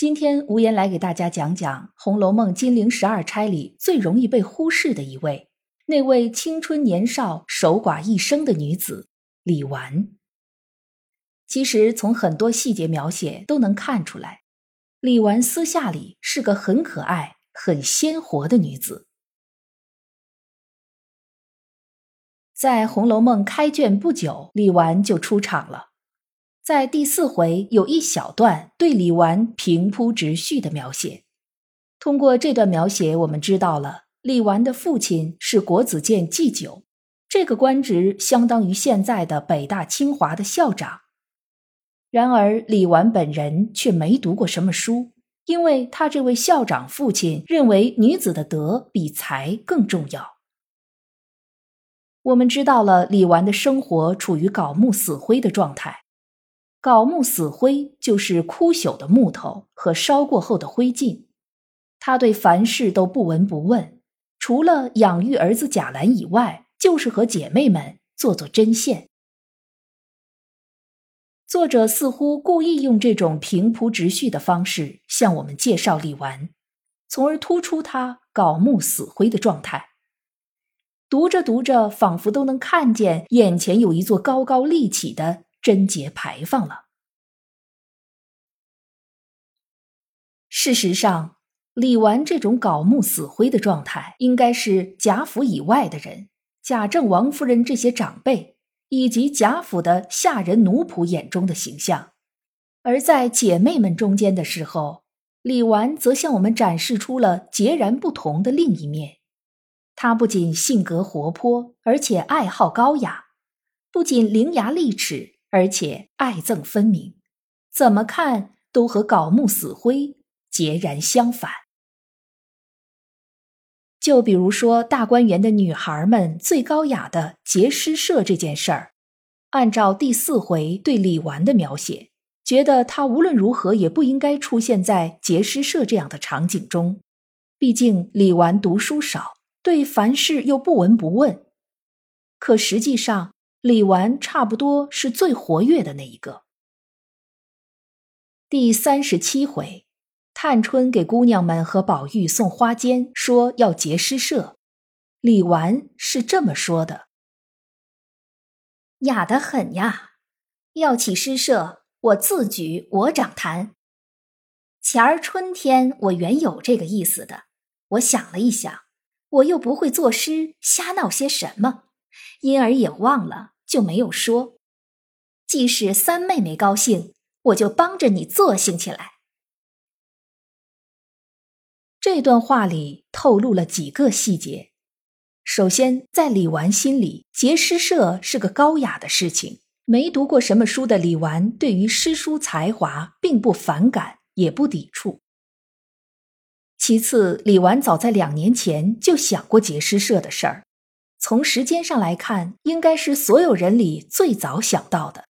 今天无言来给大家讲讲《红楼梦》金陵十二钗里最容易被忽视的一位，那位青春年少、守寡一生的女子李纨。其实从很多细节描写都能看出来，李纨私下里是个很可爱、很鲜活的女子。在《红楼梦》开卷不久，李纨就出场了。在第四回有一小段对李纨平铺直叙的描写，通过这段描写，我们知道了李纨的父亲是国子监祭酒，这个官职相当于现在的北大清华的校长。然而李纨本人却没读过什么书，因为他这位校长父亲认为女子的德比才更重要。我们知道了李纨的生活处于槁木死灰的状态。槁木死灰就是枯朽的木头和烧过后的灰烬，他对凡事都不闻不问，除了养育儿子贾兰以外，就是和姐妹们做做针线。作者似乎故意用这种平铺直叙的方式向我们介绍李纨，从而突出他槁木死灰的状态。读着读着，仿佛都能看见眼前有一座高高立起的。贞洁牌坊了。事实上，李纨这种槁木死灰的状态，应该是贾府以外的人、贾政、王夫人这些长辈以及贾府的下人奴仆眼中的形象；而在姐妹们中间的时候，李纨则向我们展示出了截然不同的另一面。她不仅性格活泼，而且爱好高雅，不仅伶牙俐齿。而且爱憎分明，怎么看都和槁木死灰截然相反。就比如说大观园的女孩们最高雅的结诗社这件事儿，按照第四回对李纨的描写，觉得她无论如何也不应该出现在结诗社这样的场景中。毕竟李纨读书少，对凡事又不闻不问，可实际上。李纨差不多是最活跃的那一个。第三十七回，探春给姑娘们和宝玉送花笺，说要结诗社。李纨是这么说的：“雅得很呀，要起诗社，我自举，我掌坛。前儿春天我原有这个意思的，我想了一想，我又不会作诗，瞎闹些什么。”因而也忘了，就没有说。即使三妹妹高兴，我就帮着你作兴起来。这段话里透露了几个细节。首先，在李纨心里，结诗社是个高雅的事情。没读过什么书的李纨，对于诗书才华并不反感，也不抵触。其次，李纨早在两年前就想过结诗社的事儿。从时间上来看，应该是所有人里最早想到的。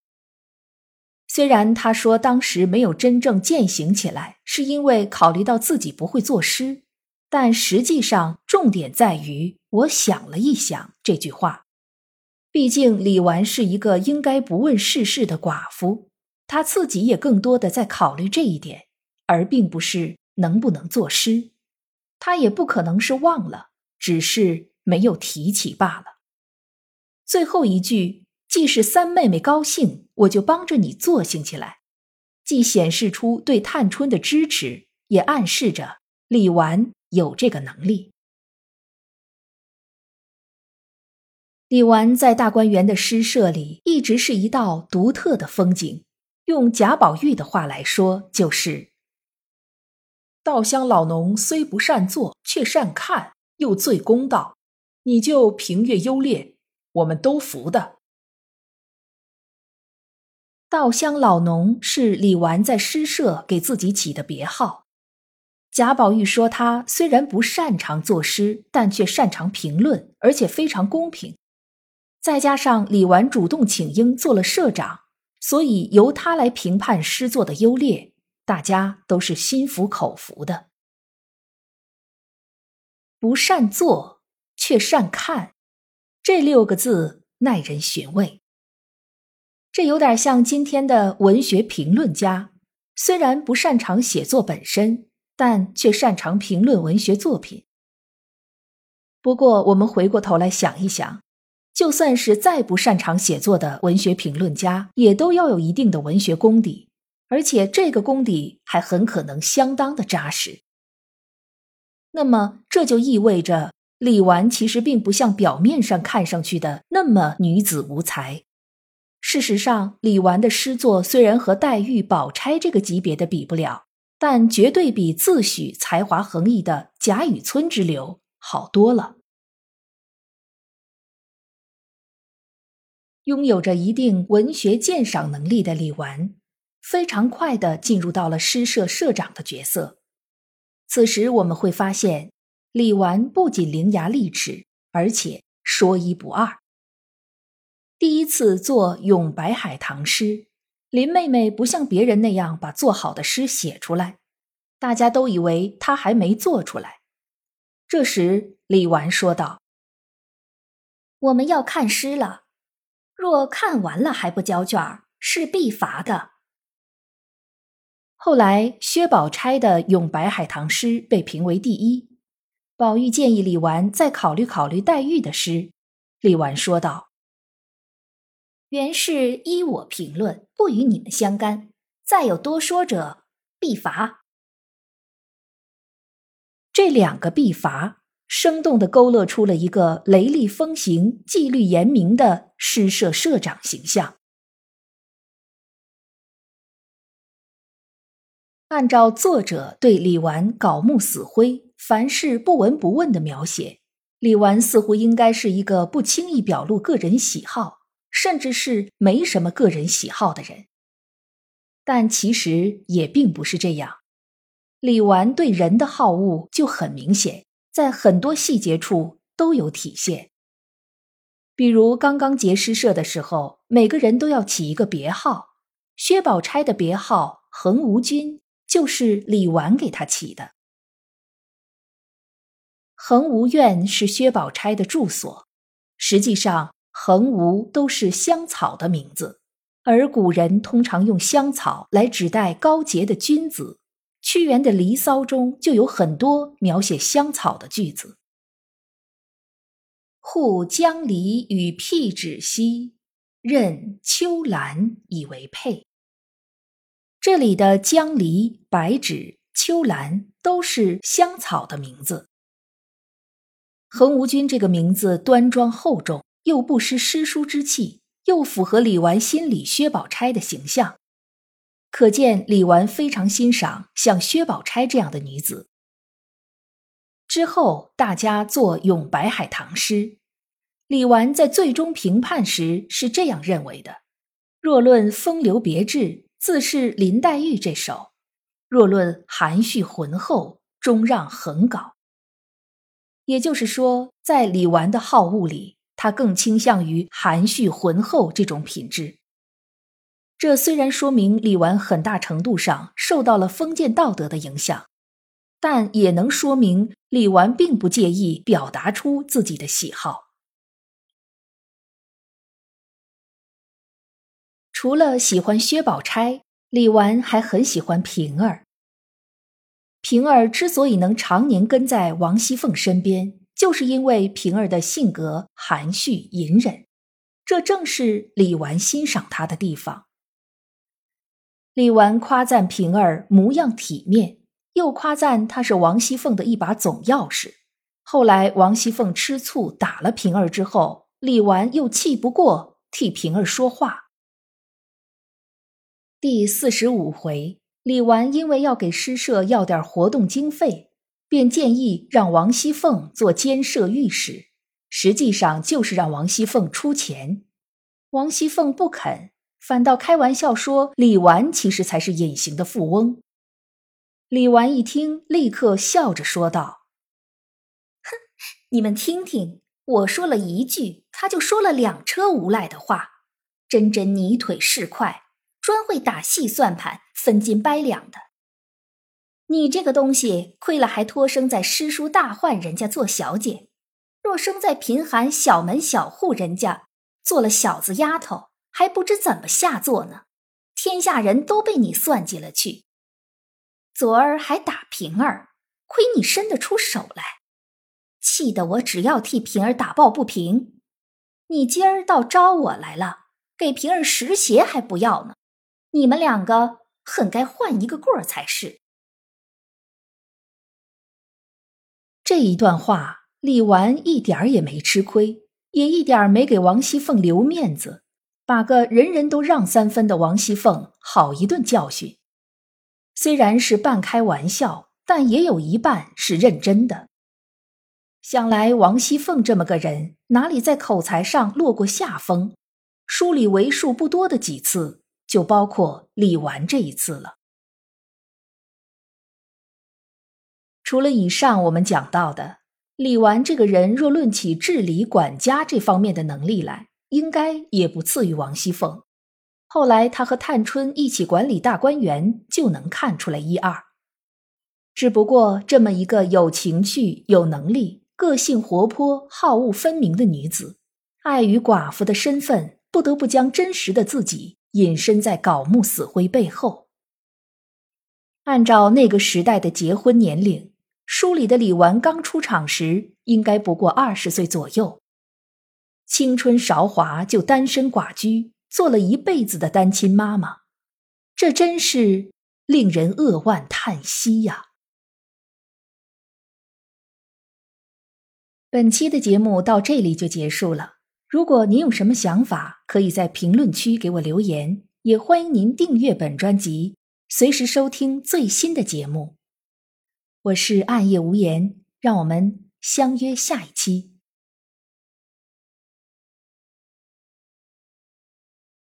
虽然他说当时没有真正践行起来，是因为考虑到自己不会作诗，但实际上重点在于“我想了一想”这句话。毕竟李纨是一个应该不问世事的寡妇，她自己也更多的在考虑这一点，而并不是能不能作诗。她也不可能是忘了，只是。没有提起罢了。最后一句，既是三妹妹高兴，我就帮着你作兴起来，既显示出对探春的支持，也暗示着李纨有这个能力。李纨在大观园的诗社里，一直是一道独特的风景。用贾宝玉的话来说，就是“稻香老农虽不善作，却善看，又最公道。”你就评阅优劣，我们都服的。稻香老农是李纨在诗社给自己起的别号，贾宝玉说他虽然不擅长作诗，但却擅长评论，而且非常公平。再加上李纨主动请缨做了社长，所以由他来评判诗作的优劣，大家都是心服口服的。不善作，却善看，这六个字耐人寻味。这有点像今天的文学评论家，虽然不擅长写作本身。但却擅长评论文学作品。不过，我们回过头来想一想，就算是再不擅长写作的文学评论家，也都要有一定的文学功底，而且这个功底还很可能相当的扎实。那么，这就意味着李纨其实并不像表面上看上去的那么女子无才。事实上，李纨的诗作虽然和黛玉、宝钗这个级别的比不了。但绝对比自诩才华横溢的贾雨村之流好多了。拥有着一定文学鉴赏能力的李纨，非常快的进入到了诗社社长的角色。此时我们会发现，李纨不仅伶牙俐齿，而且说一不二。第一次做《咏白海棠》诗。林妹妹不像别人那样把做好的诗写出来，大家都以为她还没做出来。这时，李纨说道：“我们要看诗了，若看完了还不交卷，是必罚的。”后来，薛宝钗的《咏白海棠》诗被评为第一。宝玉建议李纨再考虑考虑黛玉的诗，李纨说道。原是依我评论，不与你们相干。再有多说者，必罚。这两个必罚，生动的勾勒出了一个雷厉风行、纪律严明的诗社社长形象。按照作者对李纨槁木死灰、凡事不闻不问的描写，李纨似乎应该是一个不轻易表露个人喜好。甚至是没什么个人喜好的人，但其实也并不是这样。李纨对人的好恶就很明显，在很多细节处都有体现。比如刚刚结诗社的时候，每个人都要起一个别号。薛宝钗的别号“恒无君”就是李纨给他起的。恒无院是薛宝钗的住所，实际上。横无都是香草的名字，而古人通常用香草来指代高洁的君子。屈原的《离骚》中就有很多描写香草的句子：“护江离与辟芷兮，任秋兰以为佩。”这里的江离、白芷、秋兰都是香草的名字。恒无君这个名字端庄厚重。又不失诗书之气，又符合李纨心里薛宝钗的形象，可见李纨非常欣赏像薛宝钗这样的女子。之后，大家做《咏白海棠》诗，李纨在最终评判时是这样认为的：若论风流别致，自是林黛玉这首；若论含蓄浑厚，终让横稿。也就是说，在李纨的好恶里。他更倾向于含蓄浑厚这种品质。这虽然说明李纨很大程度上受到了封建道德的影响，但也能说明李纨并不介意表达出自己的喜好。除了喜欢薛宝钗，李纨还很喜欢平儿。平儿之所以能常年跟在王熙凤身边。就是因为平儿的性格含蓄隐忍，这正是李纨欣赏她的地方。李纨夸赞平儿模样体面，又夸赞她是王熙凤的一把总钥匙。后来王熙凤吃醋打了平儿之后，李纨又气不过，替平儿说话。第四十五回，李纨因为要给诗社要点活动经费。便建议让王熙凤做监舍御史，实际上就是让王熙凤出钱。王熙凤不肯，反倒开玩笑说李纨其实才是隐形的富翁。李纨一听，立刻笑着说道：“哼，你们听听，我说了一句，他就说了两车无赖的话，真真泥腿是快，专会打细算盘、分斤掰两的。你这个东西，亏了还托生在诗书大宦人家做小姐，若生在贫寒小门小户人家，做了小子丫头，还不知怎么下作呢。天下人都被你算计了去。”昨儿还打平儿，亏你伸得出手来，气得我只要替平儿打抱不平。你今儿倒招我来了，给平儿拾鞋还不要呢。你们两个很该换一个过儿才是。这一段话，李纨一点儿也没吃亏，也一点儿没给王熙凤留面子，把个人人都让三分的王熙凤好一顿教训。虽然是半开玩笑，但也有一半是认真的。想来王熙凤这么个人，哪里在口才上落过下风？书里为数不多的几次，就包括李纨这一次了。除了以上我们讲到的，李纨这个人，若论起治理管家这方面的能力来，应该也不次于王熙凤。后来，他和探春一起管理大观园，就能看出来一二。只不过，这么一个有情趣、有能力、个性活泼、好恶分明的女子，碍于寡妇的身份，不得不将真实的自己隐身在槁木死灰背后。按照那个时代的结婚年龄，书里的李纨刚出场时，应该不过二十岁左右，青春韶华就单身寡居。做了一辈子的单亲妈妈，这真是令人扼腕叹息呀。本期的节目到这里就结束了。如果您有什么想法，可以在评论区给我留言，也欢迎您订阅本专辑，随时收听最新的节目。我是暗夜无言，让我们相约下一期。